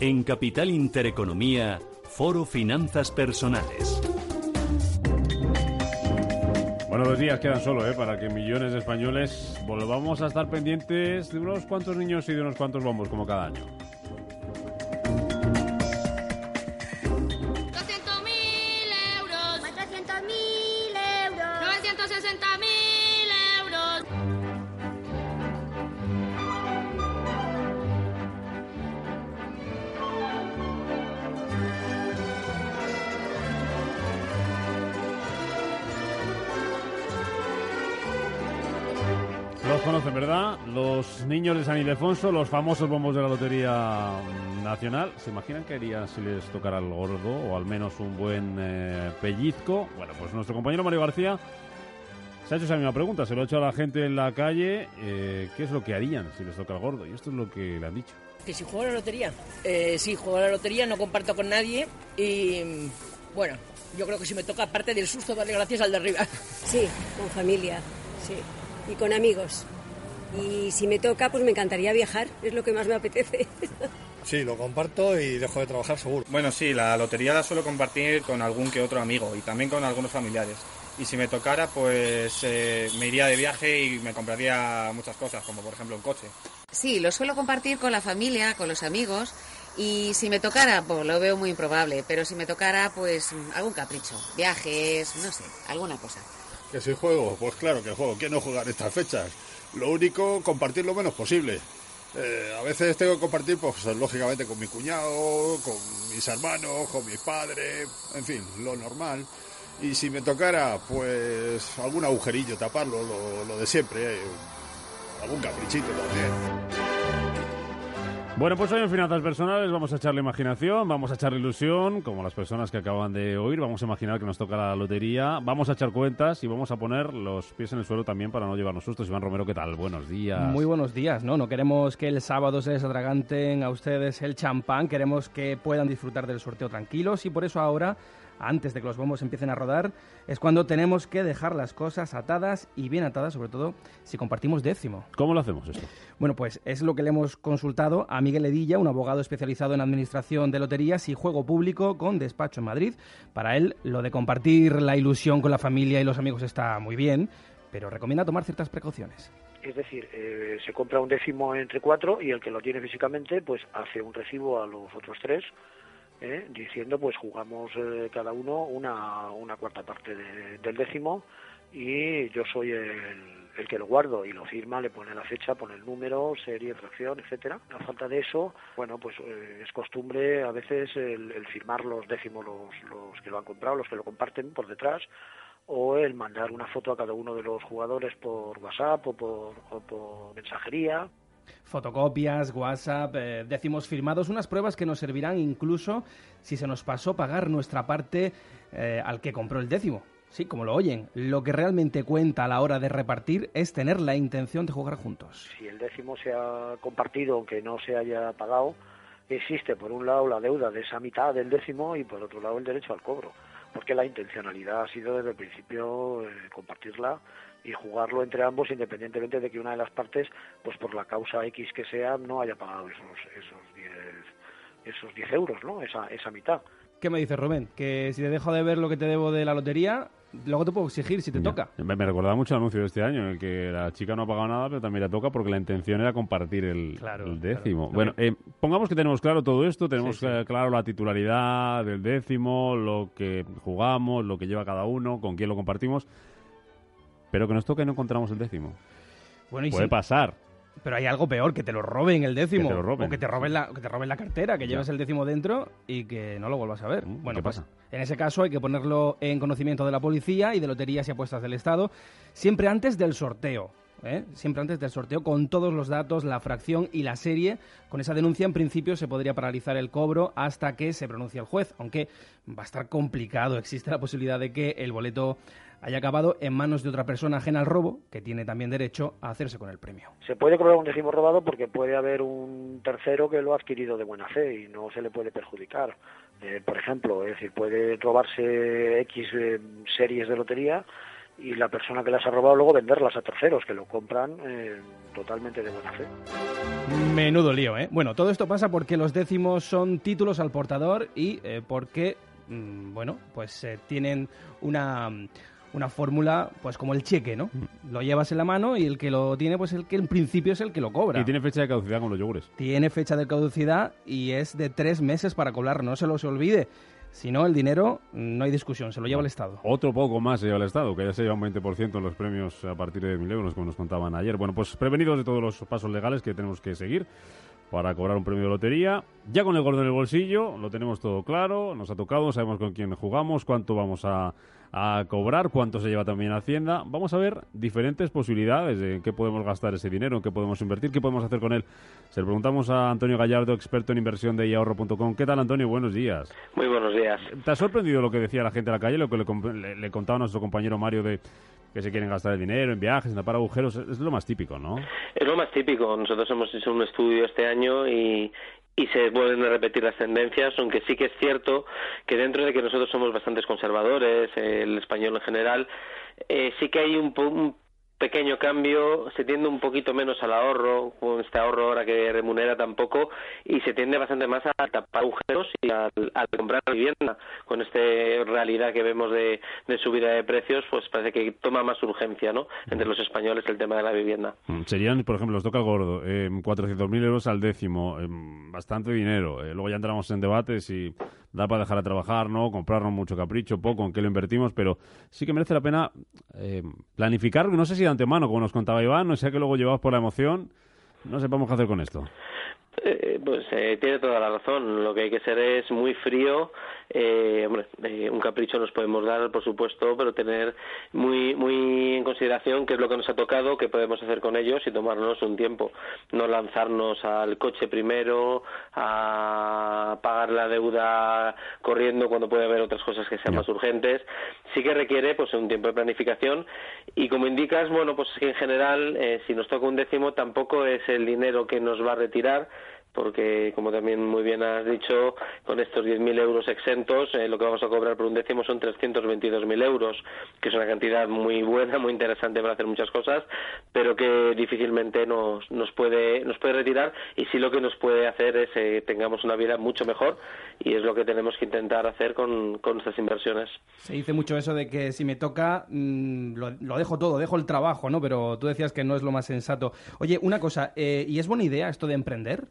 En Capital Intereconomía, Foro Finanzas Personales. Bueno, dos días quedan solo ¿eh? para que millones de españoles volvamos a estar pendientes de unos cuantos niños y de unos cuantos bombos como cada año. Conocen, ¿verdad? Los niños de San Ildefonso, los famosos bombos de la Lotería Nacional. ¿Se imaginan qué harían si les tocara el gordo o al menos un buen eh, pellizco? Bueno, pues nuestro compañero Mario García se ha hecho esa misma pregunta. Se lo ha hecho a la gente en la calle. eh, ¿Qué es lo que harían si les toca el gordo? Y esto es lo que le han dicho. Que si juego a la lotería. Eh, sí, juego a la lotería, no comparto con nadie y bueno, yo creo que si me toca, aparte del susto, darle gracias al de arriba. Sí, con familia, sí, y con amigos. Y si me toca, pues me encantaría viajar, es lo que más me apetece. Sí, lo comparto y dejo de trabajar seguro. Bueno, sí, la lotería la suelo compartir con algún que otro amigo y también con algunos familiares. Y si me tocara, pues eh, me iría de viaje y me compraría muchas cosas, como por ejemplo un coche. Sí, lo suelo compartir con la familia, con los amigos. Y si me tocara, pues lo veo muy improbable. Pero si me tocara, pues algún capricho. Viajes, no sé, alguna cosa. Que si juego, pues claro que juego. ¿Quién no juega en estas fechas? Lo único, compartir lo menos posible. Eh, a veces tengo que compartir, pues lógicamente con mi cuñado, con mis hermanos, con mis padres, en fin, lo normal. Y si me tocara, pues algún agujerillo, taparlo, lo, de siempre, eh, algún caprichito también. Bueno, pues hoy en Finanzas Personales vamos a echarle imaginación, vamos a echarle ilusión, como las personas que acaban de oír, vamos a imaginar que nos toca la lotería, vamos a echar cuentas y vamos a poner los pies en el suelo también para no llevarnos sustos. Iván Romero, ¿qué tal? Buenos días. Muy buenos días, ¿no? No queremos que el sábado se les a ustedes el champán, queremos que puedan disfrutar del sorteo tranquilos y por eso ahora, antes de que los bombos empiecen a rodar, es cuando tenemos que dejar las cosas atadas y bien atadas, sobre todo si compartimos décimo. ¿Cómo lo hacemos esto? Bueno, pues es lo que le hemos consultado a Miguel Edilla, un abogado especializado en administración de loterías y juego público con despacho en Madrid. Para él, lo de compartir la ilusión con la familia y los amigos está muy bien, pero recomienda tomar ciertas precauciones. Es decir, eh, se compra un décimo entre cuatro y el que lo tiene físicamente, pues hace un recibo a los otros tres, ¿eh? diciendo, pues jugamos eh, cada uno una, una cuarta parte de- del décimo y yo soy el, el que lo guardo y lo firma, le pone la fecha, pone el número, serie, fracción, etcétera. A falta de eso, bueno, pues eh, es costumbre a veces el, el firmar los décimos los, los que lo han comprado, los que lo comparten por detrás, o el mandar una foto a cada uno de los jugadores por WhatsApp o por, o por mensajería. Fotocopias, WhatsApp, eh, décimos firmados, unas pruebas que nos servirán incluso si se nos pasó pagar nuestra parte eh, al que compró el décimo. Sí, como lo oyen, lo que realmente cuenta a la hora de repartir es tener la intención de jugar juntos. Si el décimo se ha compartido aunque no se haya pagado, existe por un lado la deuda de esa mitad del décimo y por otro lado el derecho al cobro, porque la intencionalidad ha sido desde el principio eh, compartirla y jugarlo entre ambos independientemente de que una de las partes, pues por la causa X que sea, no haya pagado esos esos 10 esos 10 euros, ¿no? Esa, esa mitad. ¿Qué me dices, Rubén? Que si te dejo de ver lo que te debo de la lotería, luego te puedo exigir si te toca. Me, me recordaba mucho el anuncio de este año, en el que la chica no ha pagado nada, pero también le toca porque la intención era compartir el, el décimo. claro. Bueno, eh, pongamos que tenemos claro todo esto, tenemos Sí, sí. claro la titularidad del décimo, lo que jugamos, lo que lleva cada uno, con quién lo compartimos, pero que nos toca y no encontramos el décimo. Bueno, y Puede si- pasar. Pero hay algo peor, que te lo roben el décimo. Que te lo roben. O que te roben la, que te roben la cartera, que lleves el décimo dentro y que no lo vuelvas a ver. bueno, ¿qué pues, pasa? en ese caso hay que ponerlo en conocimiento de la policía y de loterías y apuestas del Estado, siempre antes del sorteo. ¿Eh? Siempre antes del sorteo, con todos los datos, la fracción y la serie. Con esa denuncia, en principio, se podría paralizar el cobro hasta que se pronuncie el juez, aunque va a estar complicado. Existe la posibilidad de que el boleto haya acabado en manos de otra persona ajena al robo, que tiene también derecho a hacerse con el premio. Se puede cobrar un décimo robado porque puede haber un tercero que lo ha adquirido de buena fe y no se le puede perjudicar. Eh, por ejemplo, es decir, puede robarse X eh, series de lotería y la persona que las ha robado luego venderlas a terceros que lo compran eh, totalmente de buena fe. Menudo lío, ¿eh? Bueno, todo esto pasa porque los décimos son títulos al portador y eh, porque, mm, bueno, pues eh, tienen una, una fórmula, pues como el cheque, ¿no? Lo llevas en la mano y el que lo tiene, pues el que en principio es el que lo cobra. Y tiene fecha de caducidad con los yogures. Tiene fecha de caducidad y es de tres meses para cobrar, no se los olvide. Si no, el dinero, no hay discusión, se lo lleva el Estado. Otro poco más se lleva el Estado, que ya se lleva un 20% en los premios a partir de 1.000 euros, como nos contaban ayer. Bueno, pues prevenidos de todos los pasos legales que tenemos que seguir para cobrar un premio de lotería. Ya con el gordo en el bolsillo, lo tenemos todo claro, nos ha tocado, sabemos con quién jugamos, cuánto vamos a, a cobrar, cuánto se lleva también Hacienda. Vamos a ver diferentes posibilidades de en qué podemos gastar ese dinero, en qué podemos invertir, qué podemos hacer con él. Se lo preguntamos a Antonio Gallardo, experto en inversión de iahorro.com. ¿Qué tal, Antonio? Buenos días. Muy buenos días. ¿Te ha sorprendido lo que decía la gente en la calle, lo que le, le- le contaba nuestro compañero Mario de que se quieren gastar el dinero en viajes, en tapar agujeros? Es lo más típico, ¿no? Es lo más típico. Nosotros hemos hecho un estudio este año y, y se vuelven a repetir las tendencias, aunque sí que es cierto que dentro de que nosotros somos bastantes conservadores, el español en general, eh, sí que hay un, un pequeño cambio, se tiende un poquito menos al ahorro, con este ahorro ahora que remunera tampoco, y se tiende bastante más a tapar agujeros y al, al comprar vivienda. Con esta realidad que vemos de, de subida de precios, pues parece que toma más urgencia, ¿no? Entre los españoles el tema de la vivienda. Mm, Serían, por ejemplo, nos toca el gordo, eh, 400.000 euros al décimo, eh, bastante dinero. Eh, luego ya entramos en debate si da para dejar de trabajar, no, comprarnos mucho capricho, poco, en qué lo invertimos, pero sí que merece la pena eh, planificar, no sé si de antemano, como nos contaba Iván, no sea que luego llevados por la emoción, no sepamos qué hacer con esto. Eh, pues eh, tiene toda la razón. Lo que hay que ser es muy frío. Eh, hombre, eh, un capricho nos podemos dar, por supuesto, pero tener muy muy en consideración qué es lo que nos ha tocado, qué podemos hacer con ellos y tomarnos un tiempo. No lanzarnos al coche primero, a pagar la deuda corriendo cuando puede haber otras cosas que sean más urgentes. Sí que requiere pues un tiempo de planificación y como indicas, bueno, pues en general, eh, si nos toca un décimo, tampoco es el dinero que nos va a retirar porque como también muy bien has dicho, con estos 10.000 euros exentos, eh, lo que vamos a cobrar por un décimo son 322.000 euros, que es una cantidad muy buena, muy interesante para hacer muchas cosas, pero que difícilmente nos, nos, puede, nos puede retirar y sí lo que nos puede hacer es eh, tengamos una vida mucho mejor y es lo que tenemos que intentar hacer con, con nuestras inversiones. Se dice mucho eso de que si me toca, mm, lo, lo dejo todo, dejo el trabajo, ¿no? Pero tú decías que no es lo más sensato. Oye, una cosa, eh, ¿y es buena idea esto de emprender?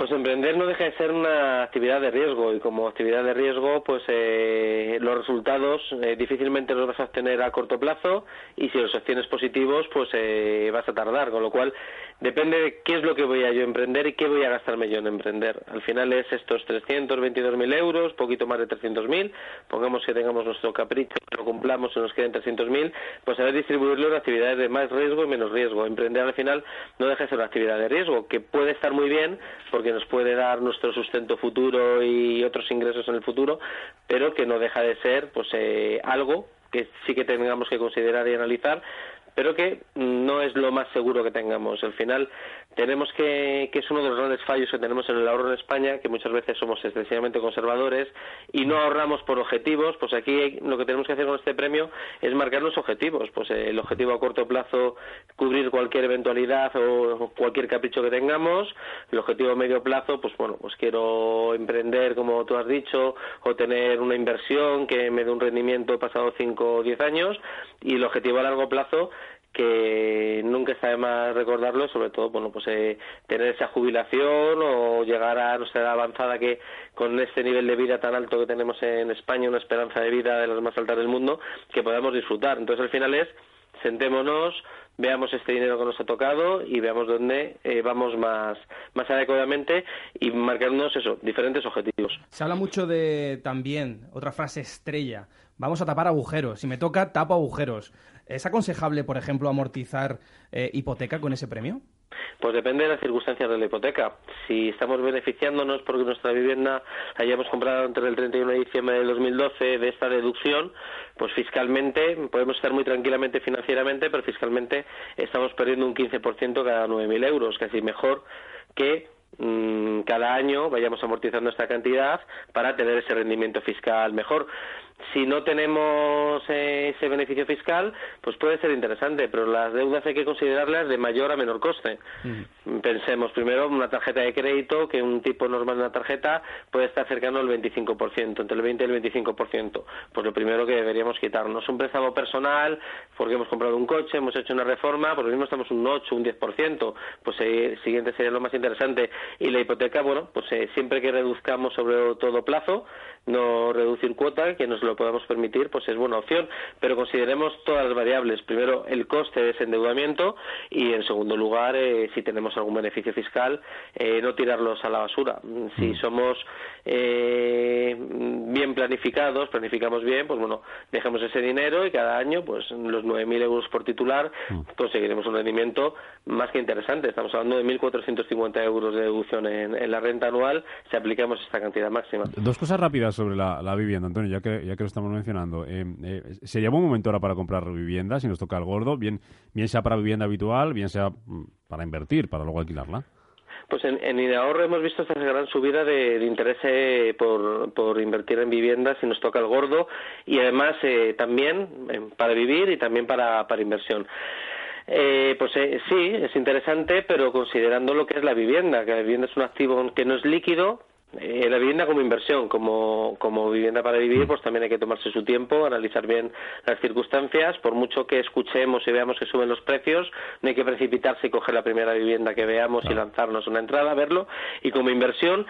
Pues emprender no deja de ser una actividad de riesgo y como actividad de riesgo, pues eh, los resultados eh, difícilmente los vas a obtener a corto plazo y si los obtienes positivos, pues eh, vas a tardar, con lo cual depende de qué es lo que voy a yo emprender y qué voy a gastarme yo en emprender. Al final es estos 322.000 euros, poquito más de 300.000, pongamos que tengamos nuestro capricho, lo cumplamos y nos queden 300.000, pues saber distribuirlo en actividades de más riesgo y menos riesgo. Emprender al final no deja de ser una actividad de riesgo, que puede estar muy bien porque nos puede dar nuestro sustento futuro y otros ingresos en el futuro, pero que no deja de ser pues eh, algo que sí que tengamos que considerar y analizar pero que no es lo más seguro que tengamos. Al final tenemos que, que es uno de los grandes fallos que tenemos en el ahorro en España, que muchas veces somos excesivamente conservadores y no ahorramos por objetivos, pues aquí lo que tenemos que hacer con este premio es marcar los objetivos, pues eh, el objetivo a corto plazo cubrir cualquier eventualidad o cualquier capricho que tengamos, el objetivo a medio plazo, pues bueno, pues quiero emprender como tú has dicho o tener una inversión que me dé un rendimiento pasado 5 o 10 años. Y el objetivo a largo plazo que nunca está de más recordarlo, sobre todo, bueno, pues eh, tener esa jubilación o llegar a nuestra edad avanzada que con este nivel de vida tan alto que tenemos en España, una esperanza de vida de las más altas del mundo, que podamos disfrutar. Entonces, al final es sentémonos, veamos este dinero que nos ha tocado y veamos dónde eh, vamos más, más adecuadamente y marcarnos eso, diferentes objetivos. Se habla mucho de también, otra frase estrella, vamos a tapar agujeros. Si me toca, tapo agujeros. ¿Es aconsejable, por ejemplo, amortizar eh, hipoteca con ese premio? Pues depende de las circunstancias de la hipoteca. Si estamos beneficiándonos porque nuestra vivienda la hayamos comprado entre el 31 de diciembre de 2012 de esta deducción, pues fiscalmente podemos estar muy tranquilamente financieramente, pero fiscalmente estamos perdiendo un 15% cada 9.000 euros, casi mejor que mm, cada año vayamos amortizando esta cantidad para tener ese rendimiento fiscal mejor si no tenemos eh, ese beneficio fiscal, pues puede ser interesante, pero las deudas hay que considerarlas de mayor a menor coste. Pensemos primero una tarjeta de crédito, que un tipo normal de una tarjeta puede estar cercano al 25%, entre el 20 y el 25%. Pues lo primero que deberíamos quitarnos. Un préstamo personal, porque hemos comprado un coche, hemos hecho una reforma, por lo mismo estamos un 8, un 10%, pues el eh, siguiente sería lo más interesante. Y la hipoteca, bueno, pues eh, siempre que reduzcamos sobre todo plazo, no reducir cuota, que nos lo podamos permitir, pues es buena opción. Pero consideremos todas las variables. Primero, el coste de ese endeudamiento y, en segundo lugar, eh, si tenemos algún beneficio fiscal, eh, no tirarlos a la basura. Si mm. somos eh, bien planificados, planificamos bien, pues bueno, dejamos ese dinero y cada año, pues los 9.000 euros por titular, mm. conseguiremos un rendimiento más que interesante. Estamos hablando de 1.450 euros de deducción en, la renta anual si aplicamos esta cantidad máxima. Dos cosas rápidas sobre la, vivienda, Antonio, ya que, ya que lo estamos mencionando. Eh, eh, ¿Sería buen momento ahora para comprar vivienda si nos toca el gordo? Bien, bien sea para vivienda habitual, bien sea mm, para invertir, para luego alquilarla. Pues en, en hemos visto esta gran subida de, interés eh, por, invertir en viviendas si nos toca el gordo y además eh, también para vivir y también para, para inversión. Eh, pues eh, sí, es interesante, pero considerando lo que es la vivienda, que la vivienda es un activo que no es líquido, eh, la vivienda como inversión, como, como vivienda para vivir, pues también hay que tomarse su tiempo, analizar bien las circunstancias. Por mucho que escuchemos y veamos que suben los precios, no hay que precipitarse y coger la primera vivienda que veamos y lanzarnos una entrada, verlo. Y como inversión,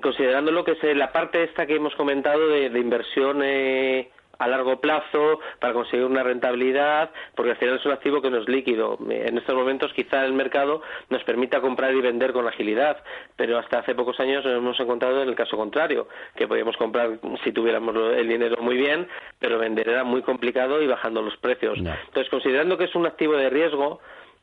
considerando lo que es la parte esta que hemos comentado de, de inversión eh, a largo plazo para conseguir una rentabilidad, porque al final es un activo que no es líquido. En estos momentos quizá el mercado nos permita comprar y vender con agilidad, pero hasta hace pocos años nos hemos encontrado en el caso contrario, que podíamos comprar si tuviéramos el dinero muy bien, pero vender era muy complicado y bajando los precios. Entonces, considerando que es un activo de riesgo,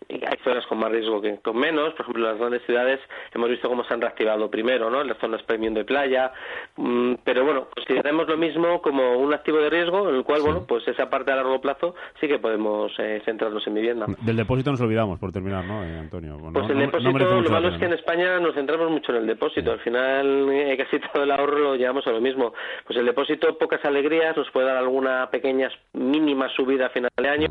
hay zonas con más riesgo que con menos. Por ejemplo, en las grandes ciudades hemos visto cómo se han reactivado primero, ¿no? En las zonas premium de playa. Mm, pero bueno, consideremos lo mismo como un activo de riesgo en el cual, bueno, pues esa parte a largo plazo sí que podemos eh, centrarnos en vivienda. Del depósito nos olvidamos, por terminar, ¿no, eh, Antonio? pues el depósito, lo malo es que en España nos centramos mucho en el depósito. Al final, eh, casi todo el ahorro lo llevamos a lo mismo. Pues el depósito, pocas alegrías, nos puede dar alguna pequeña mínima subida a final de año,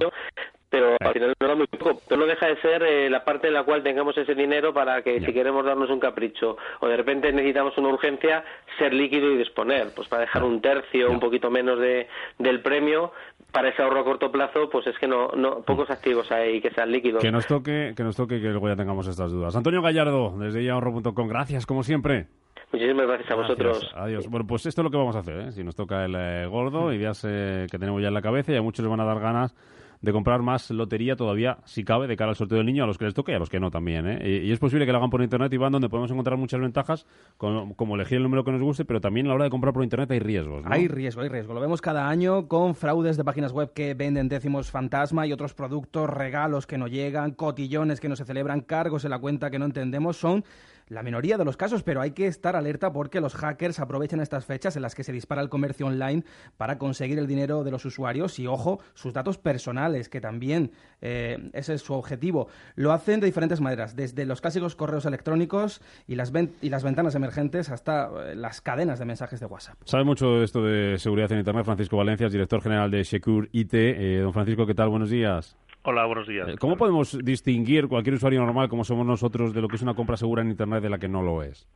pero al final no da muy poco. Pero no deja de ser eh, la parte en la cual tengamos ese dinero para que si queremos darnos un capricho o de repente necesitamos una urgencia, ser líquido y disponer. Pues para dejar un tercio, un poquito menos de, del premio, para ese ahorro a corto plazo, pues es que no, no pocos activos hay que sean líquidos. Que nos toque, que nos toque que luego ya tengamos estas dudas. Antonio Gallardo, desde ahorro.com, gracias como siempre. Muchísimas gracias a vosotros. Adiós. Bueno, pues esto es lo que vamos a hacer, ¿eh? Si nos toca el eh, gordo, ideas que tenemos ya en la cabeza y a muchos les van a dar ganas de comprar más lotería todavía, si cabe, de cara al sorteo del niño, a los que les toque y a los que no también. ¿eh? Y, es posible que lo hagan por internet y van donde podemos encontrar muchas ventajas, como, elegir el número que nos guste, pero también a la hora de comprar por internet hay riesgos. Hay riesgo, hay riesgo. Lo vemos cada año con fraudes de páginas web que venden décimos fantasma y otros productos, regalos que no llegan, cotillones que no se celebran, cargos en la cuenta que no entendemos. Son la minoría de los casos, pero hay que estar alerta porque los hackers aprovechan estas fechas en las que se dispara el comercio online para conseguir el dinero de los usuarios y, ojo, sus datos personales, que también eh, ese es su objetivo. Lo hacen de diferentes maneras, desde los clásicos correos electrónicos y las, y las ventanas emergentes hasta eh, las cadenas de mensajes de WhatsApp. Sabe mucho esto de seguridad en Internet Francisco Valencia, director general de Secure IT. Eh, don Francisco, ¿qué tal? Buenos días. Hola, buenos días. Eh, ¿Cómo podemos distinguir cualquier usuario normal como somos nosotros de lo que es una compra segura en Internet de la que no lo es?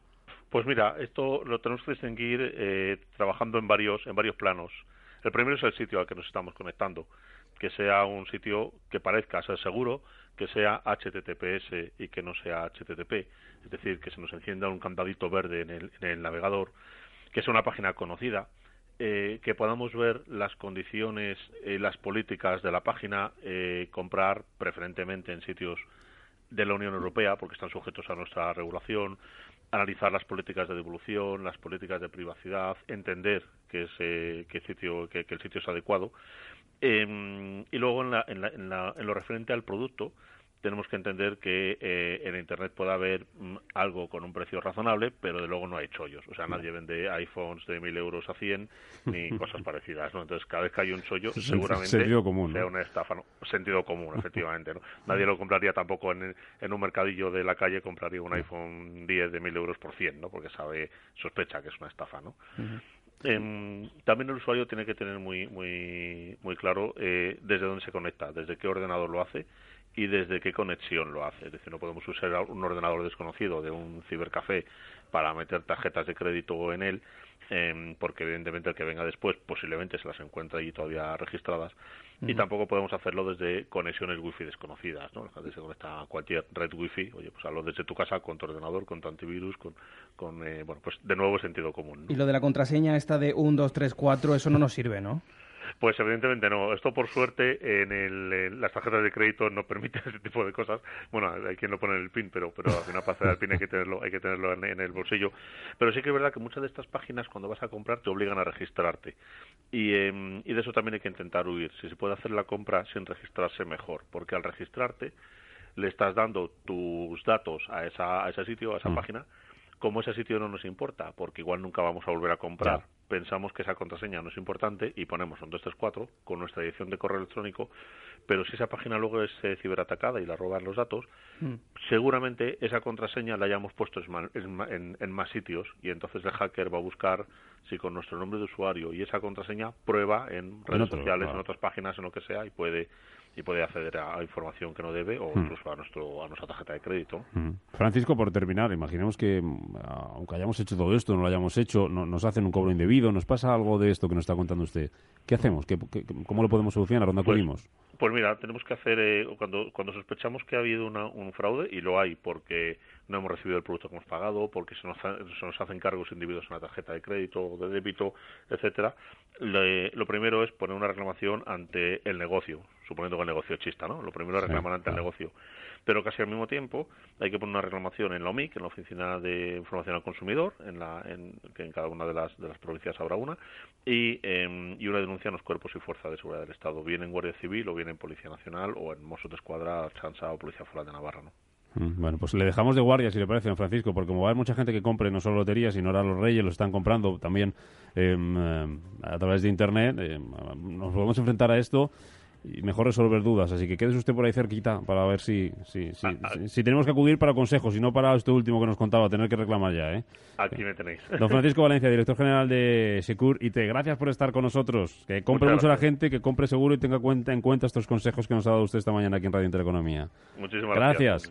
Pues mira, esto lo tenemos que distinguir eh, trabajando en varios, en varios planos. El primero es el sitio al que nos estamos conectando, que sea un sitio que parezca ser seguro, que sea HTTPS y que no sea HTTP, es decir, que se nos encienda un candadito verde en el, en el navegador, que sea una página conocida, eh, que podamos ver las condiciones y las políticas de la página, eh, comprar preferentemente en sitios de la Unión Europea, porque están sujetos a nuestra regulación, analizar las políticas de devolución, las políticas de privacidad, entender que, es, eh, que, sitio, que el sitio es adecuado. Em, y luego en, la, en, la, en, la, en lo referente al producto, tenemos que entender que eh, en Internet puede haber mm, algo con un precio razonable, pero de luego no hay chollos. O sea, nadie vende iPhones de 1.000 euros a 100 ni cosas parecidas, ¿no? Entonces, cada vez que hay un chollo, seguramente Sentido común, sea una estafa. ¿no? Sentido común, efectivamente, ¿no? Nadie lo compraría tampoco en, en un mercadillo de la calle, compraría un iPhone 10 de 1.000 euros por 100, ¿no? Porque sabe, sospecha que es una estafa, ¿no? Em, también el usuario tiene que tener muy muy muy claro eh, desde dónde se conecta, desde qué ordenador lo hace y desde qué conexión lo hace. Es decir, no podemos usar un ordenador desconocido de un cibercafé para meter tarjetas de crédito en él, eh, porque evidentemente el que venga después posiblemente se las encuentre allí todavía registradas. Y tampoco podemos hacerlo desde conexiones wifi desconocidas, ¿no? La gente se conecta a cualquier red wifi, oye, pues hazlo desde tu casa con tu ordenador, con tu antivirus, con, con eh, bueno, pues de nuevo sentido común. ¿no? Y lo de la contraseña esta de 1, 2, 3, 4, eso no nos sirve, ¿no? Pues evidentemente no. Esto por suerte en, el, en las tarjetas de crédito no permite ese tipo de cosas. Bueno, hay quien lo pone en el PIN, pero pero al final para hacer el PIN hay que tenerlo hay que tenerlo en, en el bolsillo. Pero sí que es verdad que muchas de estas páginas cuando vas a comprar te obligan a registrarte y, eh, y de eso también hay que intentar huir. Si se puede hacer la compra sin registrarse mejor, porque al registrarte le estás dando tus datos a, esa, a ese sitio, a esa página, como ese sitio no nos importa, porque igual nunca vamos a volver a comprar, pensamos que esa contraseña no es importante y ponemos un 234 con nuestra dirección de correo electrónico, pero si esa página luego es eh, ciberatacada y la roban los datos, seguramente esa contraseña la hayamos puesto en, en más sitios y entonces el hacker va a buscar si con nuestro nombre de usuario y esa contraseña prueba en redes otro, sociales, claro. en otras páginas, en lo que sea y puede y puede acceder a, información que no debe o Hmm. incluso a nuestro a nuestra tarjeta de crédito. Mm. Francisco, por terminar, imaginemos que, mm, aunque hayamos hecho todo esto, no lo hayamos hecho, no- nos hacen un cobro indebido, nos pasa algo de esto que nos está contando usted. ¿Qué hacemos? ¿Qué, qué- cómo lo podemos solucionar? ¿A dónde Pues- acudimos? Pues mira, tenemos que hacer, eh, cuando, cuando sospechamos que ha habido una- un fraude, y lo hay porque no hemos recibido el producto que hemos pagado, porque se nos, ha- se nos hacen cargos indebidos en la tarjeta de crédito o de débito, etcétera, le- lo primero es poner una reclamación ante el negocio, suponiendo que el negocio es chista, ¿no? Lo primero es reclamar ante el negocio. Pero casi al mismo tiempo hay que poner una reclamación en la OMIC, en la Oficina de Información al Consumidor, en, la, en, que en cada una de las, de las provincias habrá una, y, eh, y una denuncia en los cuerpos y fuerzas de seguridad del Estado, bien en Guardia Civil o bien en Policía Nacional o en Mossos de Escuadra, Chansa o Policía Foral de Navarra, ¿no? Mm, Bueno, pues le dejamos de guardia, si le parece, don Francisco, porque como va a haber mucha gente que compre no solo loterías, sino ahora los reyes lo están comprando también em, a través de Internet, em, nos podemos enfrentar a esto y mejor resolver dudas. Así que quédese usted por ahí cerquita para ver si, si, si, si- si tenemos que acudir para consejos y no para esto último que nos contaba, tener que reclamar ya. ¿eh? Aquí me tenéis. Don Francisco Valencia, director general de Secur IT, gracias por estar con nosotros. Que compre mucho la gracias. gente, que compre seguro y tenga cuenta, en cuenta estos consejos que nos ha dado usted esta mañana aquí en Radio Intereconomía. Muchísimas Gracias.